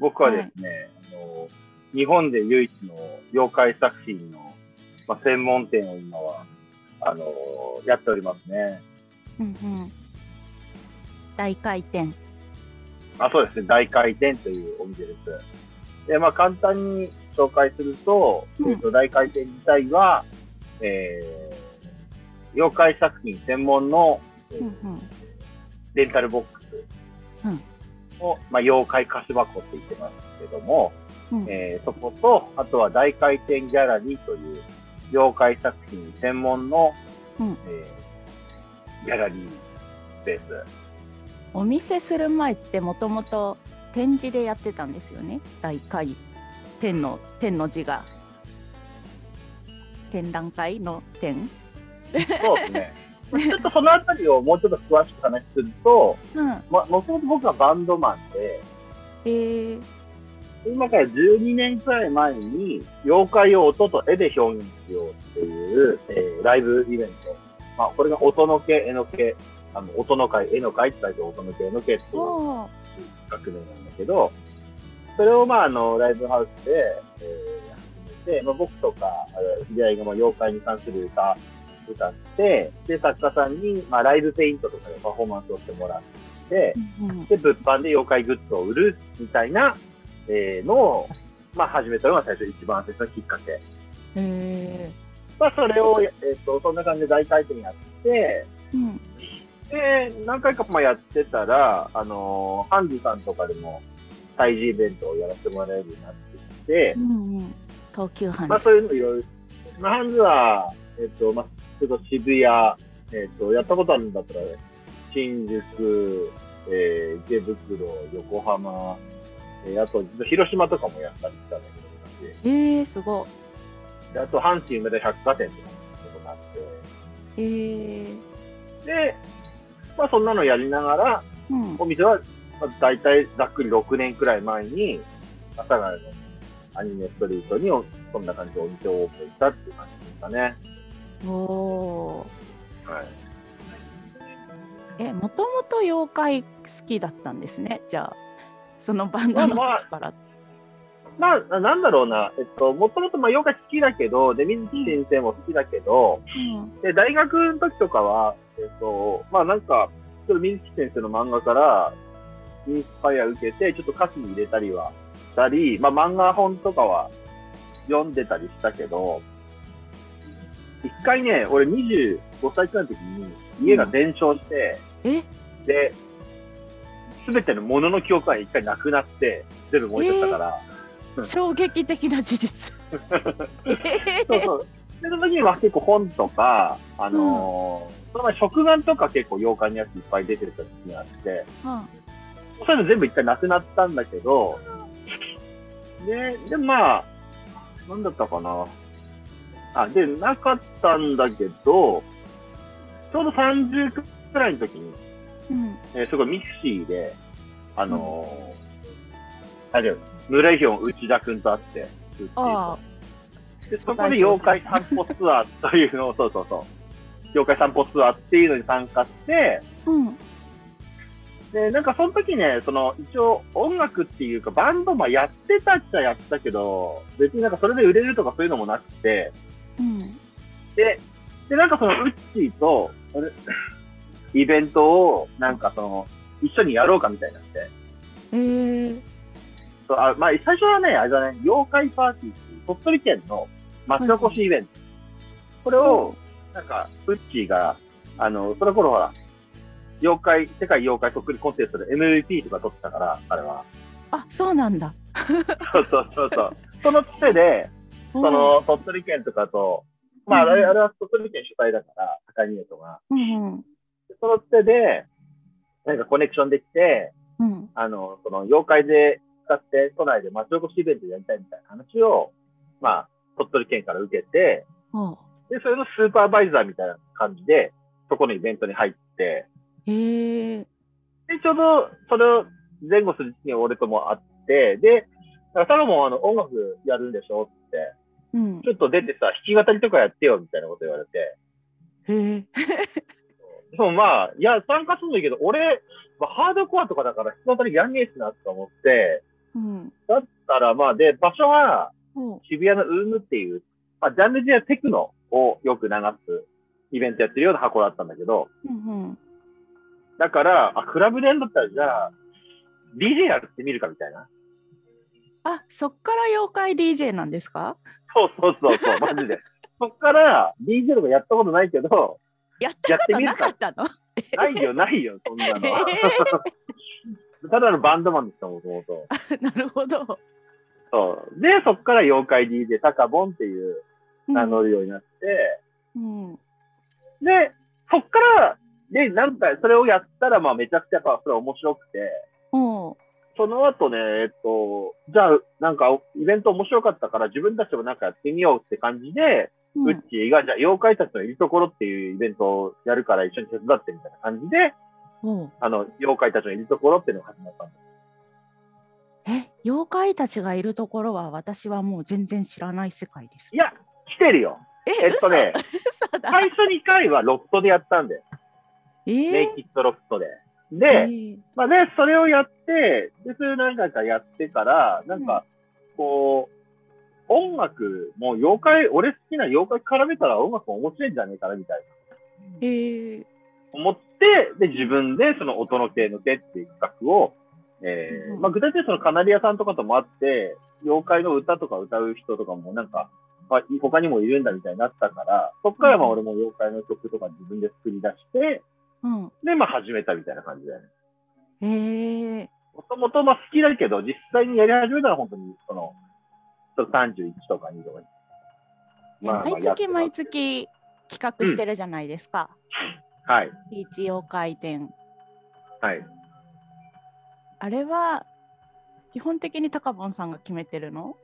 僕はですね、あの、日本で唯一の妖怪作品の、まあ、専門店を今は、あの、やっておりますね。うんうん。大回転。あ、そうですね。大回転というお店です。で、まあ、簡単に紹介すると、うんえっと、大回転自体は、えー、妖怪作品専門の、えーうんうん。レンタルボックスうんを、まあ、妖怪貸し箱って言ってますけども、うんえーそこと、あとは大回転ギャラリーという妖怪作品専門の、うんえーギャラリースペース。お見せする前ってもともと展示でやってたんですよね？大回天の天の字が展覧会の展？そうですね。ちょっとそのあたりをもうちょっと詳しく話すると、うん。ま、もともと僕はバンドマンで、えー、今から12年くらい前に、妖怪を音と絵で表現しようっていう、えーライブイベント。まあ、これが音の毛、絵の毛、あの、音の会、絵の会って書いて音の毛、絵の毛っていう学名なんだけど、それをまあ、あの、ライブハウスで、えー、始めて、まあ、僕とか、知り合いがまあ妖怪に関する歌、歌って、で、作家さんに、まあ、ライブペイントとかでパフォーマンスをしてもらって、で、物販で妖怪グッズを売るみたいな、えーのを、まあ、始めたのが最初、一番最初のきっかけ。えまあ、それを、えっ、と、そんな感じで大回転やって、ー、うん。で、何回かまあやってたら、あのーハンズさんとかでも、催事イベントをやらせてもらえるようになってきてう、んうん。東急ハンズ。まあ、そういうのいろいろ、まあ、ハンズは、えっ、と、まあ、ちょっと渋谷、えっ、と、やったことあるんだったら、新宿、えー、池袋、横浜、えーあと、広島とかもやったりしたんだけど、えー、すごい。であと、阪神梅田百貨店とかもあって、えー、で、まあ、そんなのやりながら、うん。お店は、まあ、大体ざっくり6年くらい前に、阿佐ヶ谷のアニメストリートにおそんな感じでお店をオープンしたっていう感じですかね。おーはい。え、もともと妖怪好きだったんですね？じゃあ、そのバンドのまあまあ時から。まあ、なんだろうな、えっと、もともとまあ、ヨガ好きだけど、で、水木先生も好きだけど、うん。で、大学の時とかは、えっと、まあなんか、ちょっと水木先生の漫画から、インスパイア受けて、ちょっと歌詞に入れたりはしたり、まあ漫画本とかは読んでたりしたけど、一回ね、俺25歳くらいの時に家が全焼して、え、で、すべてのものの記憶が一回なくなって、全部燃えちゃったから、衝撃的な事実。えそうそう。で、その時には結構本とか、あのーその前食玩とか結構妖怪のやついっぱい出てる時にあって、うんそういうの全部一回なくなったんだけど、で、で、まあ、なんだったかな。あ、で、なかったんだけど、ちょうど30くらいの時に、うん。えーそこミクシーで、あのーあれよ、村井ヒョン内田くんと会って、あで、そこで妖怪散歩ツアーというのを、そうそうそう。妖怪散歩ツアーっていうのに参加して、あ、うん。で、なんかその時ね、その、一応音楽っていうかバンドまあやってたっちゃやってたけど、別になんかそれで売れるとかそういうのもなくて、うん。で、で、なんかそのウッチーと、あれイベントを、なんかその、一緒にやろうかみたいになって。えー、そうあまあ、最初はね、あれだね、妖怪パーティーっていう鳥取県の町おこしイベント。これを、なんか、ウッチーが、あの、その頃ほら、妖怪、世界妖怪そっくりコンテストで MVP とか取ってたから、彼は。あ、そうなんだ。そうそうそうそう。そのつてで、その、鳥取県とかと、まあ、あれあれは鳥取県主催だから、高見えとが。うん、うん、そのつてで、なんかコネクションできて、うん、あの、その、妖怪で使って都内で町おこしイベントやりたいみたいな話を、まあ、鳥取県から受けて、で、それのスーパーバイザーみたいな感じで、そこのイベントに入って、えー、で、ちょうど、それを前後する時期に俺とも会って、で、だからサロモンあの音楽やるんでしょって、うん、ちょっと出てさ、弾き語りとかやってよみたいなこと言われて、へえ、でもまあ、いや、参加するんだけど、俺、まあ、ハードコアとかだから弾き語りやんねえしなとか思って、うん、たら、まあ、で、場所は渋谷のウームっていう、まあ、ジャンルではテクノをよく流すイベントやってるような箱だったんだけど、うんうん。だから、あ、クラブでやるんだったら、じゃあ、DJ やってみるかみたいな。あ、そっから妖怪 DJ なんですか？そうそうそうそう、マジで。そっから、DJ とかやったことないけど、やったことなかかったの？ないよ、ないよ、そんなの。え ただのバンドマンでした、もともと。ーなるほど。そう。で、そっから妖怪 DJ タカボンっていう名乗るようになって、うん。で、そっから、で、なんか、それをやったら、まあ、めちゃくちゃやっぱ、それ面白くて、おうその後ね、えっと、じゃあ、なんか、イベント面白かったから、自分たちもなんかやってみようって感じで、うんウッチーが、じゃあ、妖怪たちのいるところっていうイベントをやるから一緒に手伝ってみたいな感じで、おうあの、妖怪たちのいるところっていうのが始まったんです。え、妖怪たちがいるところは私はもう全然知らない世界ですい。や、来てるよ。ええっとね。最初2回はロフトでやったんだよ。えー？ネイキッドロフトで。えで、ーまあね、それをやって、で、それを何回かやってから、なんか、こう、音楽も妖怪、俺好きな妖怪絡めたら音楽も面白いんじゃねえかな、みたいな。えー思って、で、自分でその音の系の手っていう企画を、えーうんまあ具体的にそのカナリアさんとかともあって、妖怪の歌とか歌う人とかもなんか、まあ、他にもいるんだみたいになったから、そっからまあうん。俺も妖怪の曲とか自分で作り出して、うん。で、まあ始めたみたいな感じだよね。えーもともとまあ好きだけど、実際にやり始めたら本当に、その、ちょっと31とか2とかに。まあまあ毎月毎月企画してるじゃないですか。はい。ビーチ妖怪展。はい。あれは基本的にタカボンさんが決めてるの、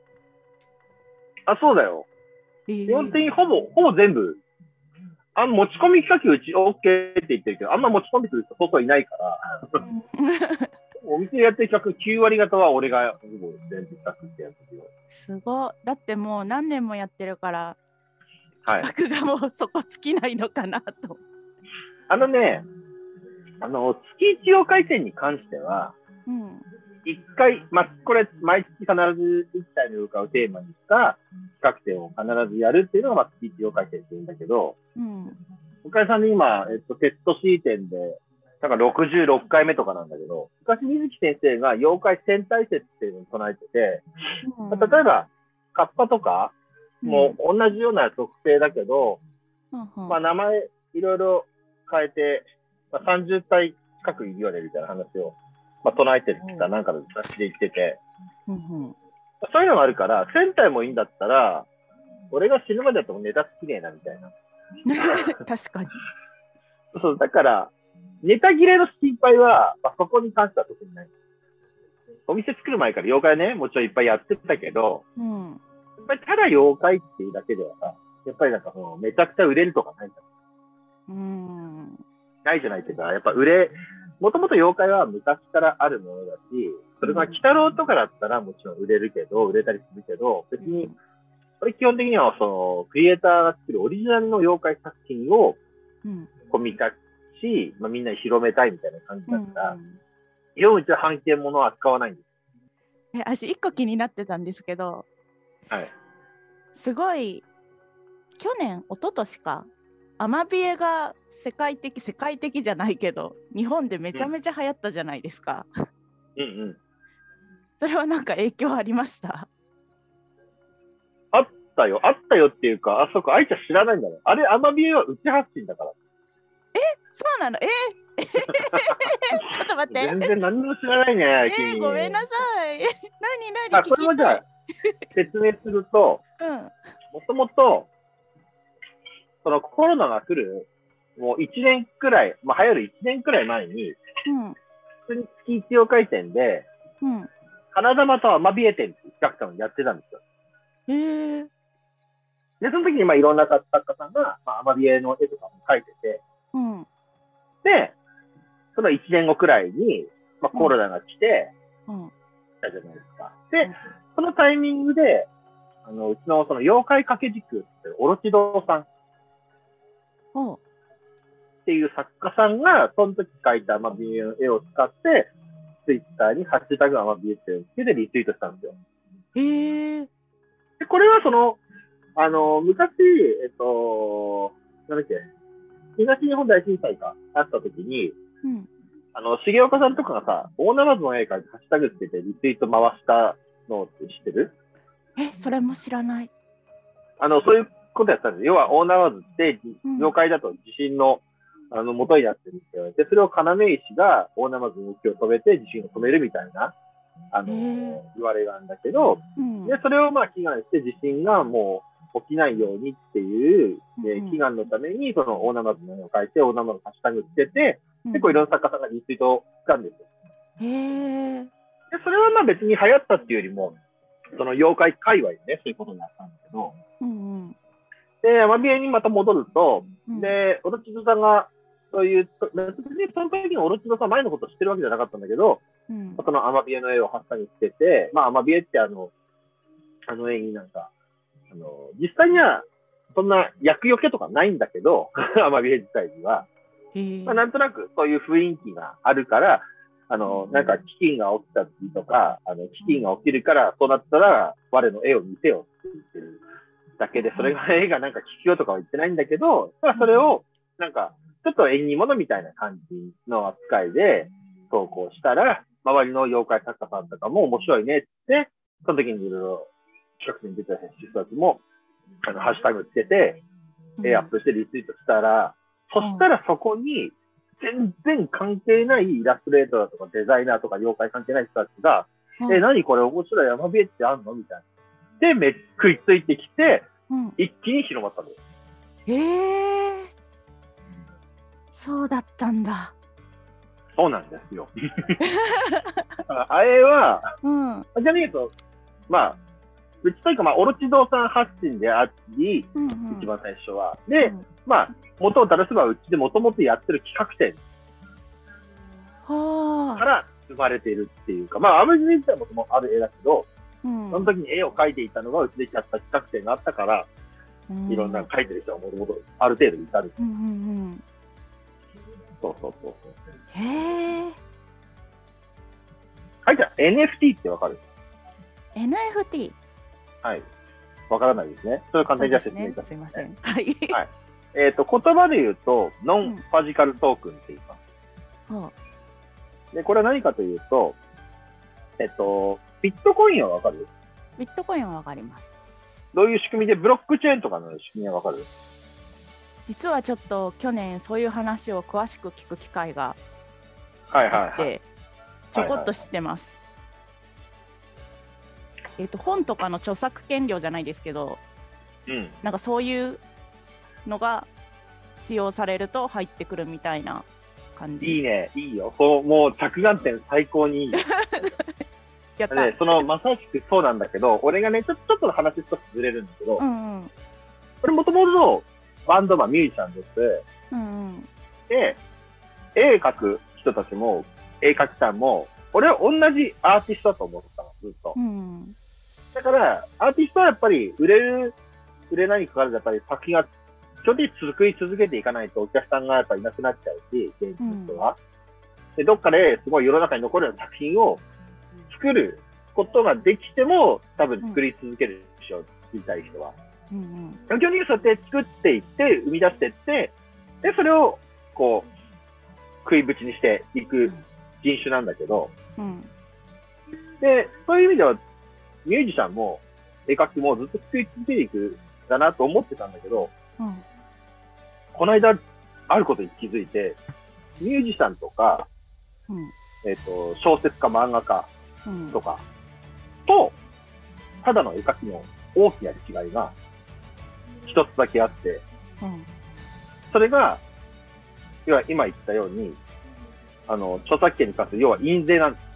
あ、そうだよ。えー基本的にほぼ、ほぼ全部、あの持ち込み企画うち OK って言ってるけど、あんま持ち込んでくる人外いないから、お店でやってる企画9割方は俺がほぼ全部企画ってやつよ。すごい。だってもう何年もやってるから、はい。企画がもうそこ尽きないのかなと。あのね、あの、月一妖怪展に関しては、うん。一回、まあ、これ、毎月必ず一体の妖怪をテーマにした企画展を必ずやるっていうのが、まあ、月一妖怪展って言うんだけど、うん。おかげさんで今、えっと、テスト C 展で、なんか66回目とかなんだけど、昔水木先生が妖怪戦隊説っていうのを唱えてて、まあ例えば、カッパとかも同じような特性だけど、うん、うんまあ、名前いろいろ変えて、まあ、30体近くいるよねみたいな話を、まあ、唱えてるってなんかの雑誌で言ってて、うんうんまあそういうのがあるから、1000体もいいんだったら、俺が死ぬまでだとネタ尽きねえなみたいな。確かに。そう、だから、ネタ切れの心配は、まあ、そこに関しては特にない。お店作る前から妖怪ね、もちろんいっぱいやってたけど、うん。やっぱりただ妖怪っていうだけではさ、やっぱりなんかその、めちゃくちゃ売れるとかないん。うん。ないじゃないっていうか、やっぱ売れ、もともと妖怪は昔からあるものだし、それが鬼太郎とかだったらもちろん売れるけど、売れたりするけど、別に、これ基本的にはその、クリエイターが作るオリジナルの妖怪作品をうん。こう見たし、まあ、みんなに広めたいみたいな感じうんだから、基本うちは半径ものは扱わないんです。え私一個気になってたんですけどはい。すごい去年一昨年かアマビエが世界的世界的じゃないけど日本でめちゃめちゃ流行ったじゃないですか、うんうん。それはなんか影響ありました？あったよ。あったよっていうか、あ、そこ、愛ちゃん知らないんだね。あれ、アマビエは内発信だから。そうなの？え？ーちょっと待って全然何も知らないね、え？君ー、ごめんなさい。何？あ、何これもじゃあ、説明すると、うん。もともと、そのコロナが来る、もう1年くらい、まあ、流行る1年くらい前に、うん。普通に月一曜回転で、うん。花玉とアマビエ展っていう企画展をやってたんですよ。えー、で、その時にまあいろんな作家さんが、まあ、アマビエの絵とかも描いてて、うん。で、その1年後くらいに、まあ、コロナが来て、うん。来たじゃないですか。で、そのタイミングで、あの、うちのその妖怪掛け軸ってオロチドさんっていう作家さんが、その時描いたアマビエの絵を使って、ツイッターにハッシュタグアマビエっていうのをつけてリツイートしたんですよ。へえ。で、これはその、あの、昔、えっと、なんだっけ、東日本大震災があった時に、うん。あの、重岡さんとかがさ、大ナマズの絵描いてハッシュタグつけてリツイート回したのって知ってる？え、それも知らない。あの、そういうことやったんですよ。要は、大ナマズって、うん妖怪だと地震の、あの、元になってるって言われて、それを要石が大ナマズの動きを止めて地震を止めるみたいな、あの言われがあるんだけど、うん。で、それをまあ祈願して地震がもう起きないようにっていう、えー祈願のために、その大ナマズの絵を描いて、大ナマズのハッシュタグつけて、うん結構いろんな作家さんがリツイートしたんですよ。へえ。で、それはまあ別に流行ったっていうよりも、その妖怪界隈でね、そういうことになったんだけど、うんうん。で、アマビエにまた戻ると、うん、で、オロチドさんが、そういう、別にその時にオロチドさん前のこと知ってるわけじゃなかったんだけど、うん、そのアマビエの絵をハッサにつけて、まあアマビエってあの、あの絵になんか、あの、実際には、そんな厄除けとかないんだけど、アマビエ自体には。まあなんとなくそういう雰囲気があるから、あの、なんか飢饉が起きた時とか、あの、飢饉が起きるから、そうなったら、我の絵を見せよって言ってるだけで、それが絵がなんか聞きようとかは言ってないんだけど、ただそれを、なんか、ちょっと縁起物みたいな感じの扱いで投稿したら、周りの妖怪作家さんとかも面白いねって、その時にいろいろ近くに出てた人たちも、あの、ハッシュタグつけて、絵アップしてリツイートしたら、そしたらそこに、全然関係ないイラストレーターとかデザイナーとか妖怪関係ない人たちが、うんえ、何これ面白い山ビエってあんの？みたいな。で、めっ食いついてきて、うん、一気に広まったんです。へえ。そうだったんだ。そうなんですよ。あれは、うん。ちなみに言うと、まあ、うちというか、まあ、オロチ堂さん発信であり、うんうん、一番最初は。で、うんまあ、元を垂らせばうちでもともとやってる企画展はあ。から生まれているっていうか、まあ、アブジ自体もともある絵だけど、うんその時に絵を描いていたのがうちでやった企画展があったから、うんいろんな描いてる人がもともとある程度いたる。うんうんうん。そうそうそうそう。へえ。はい、じゃあ NFT ってわかる？NFT。はい。わからないですね。それを簡単にじゃあ説明いたしすいま。ますせん。はい。えっ、と、言葉で言うと、ノンファジカルトークンって言います。はで、これは何かというと、えっと、ビットコインはわかる？ビットコインはわかります。どういう仕組みで、ブロックチェーンとかの仕組みはわかる？実はちょっと去年そういう話を詳しく聞く機会がはいあって。ちょこっと知ってます。えっ、と本とかの著作権料じゃないですけど、うん。なんかそういうのが使用されると入ってくるみたいな感じ。いいね、いいよ。そう、もう着眼点最高にいい。やった。で、その、まさしくそうなんだけど、俺がね、ちょちょっと話少しずれるんだけど、うんうん俺もともとバンドマン、ミュージシャンです。うんうんで、絵描く人たちも、絵描きさんも、俺は同じアーティストだと思ってたの、ずっとう。んだから、アーティストはやっぱり売れる、売れないにかかわらず、やっぱり作品が、基本的に続い続けていかないとお客さんがやっぱりいなくなっちゃうし、現地の人は。で、どっかですごい世の中に残るような作品を作ることができても、多分作り続けるでしょ、作りたい人は。うんうん。基本的にそうやって作っていって、生み出していって、で、それを、こう、食いぶちにしていく人種なんだけど、うん。で、そういう意味では、ミュージシャンも、絵描きもずっと作り続けていくんだなと思ってたんだけど、うん。この間、あることに気づいて、ミュージシャンとか、うん。えっ、と、小説家、漫画家うんとか、と、ただの絵描きの大きな違いが、一つだけあって、うん。それが、要は今言ったように、あの、著作権に関する、要は印税なんです。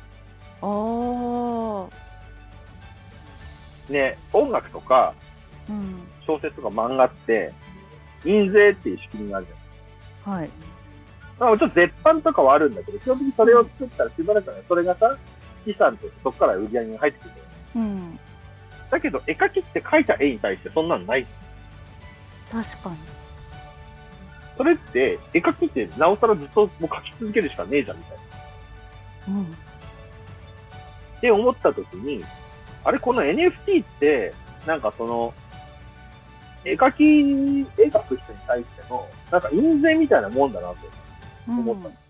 ね。音楽とか、うん。小説とか漫画って、印税っていう仕組みがあるじゃん。はい。まあ、もちろん絶版とかはあるんだけど、基本的にそれを作ったらしばらくそれがさ、資産としてそこから売り上げが入ってくる。うんだけど、絵描きって描いた絵に対してそんなのない。確かにそれって、絵描きってなおさらずっともう描き続けるしかねえじゃん、みたいな。うんって思った時に、あれ、この NFT って、なんかその、絵描き、絵描く人に対しての、なんか印税みたいなもんだなとうん思った。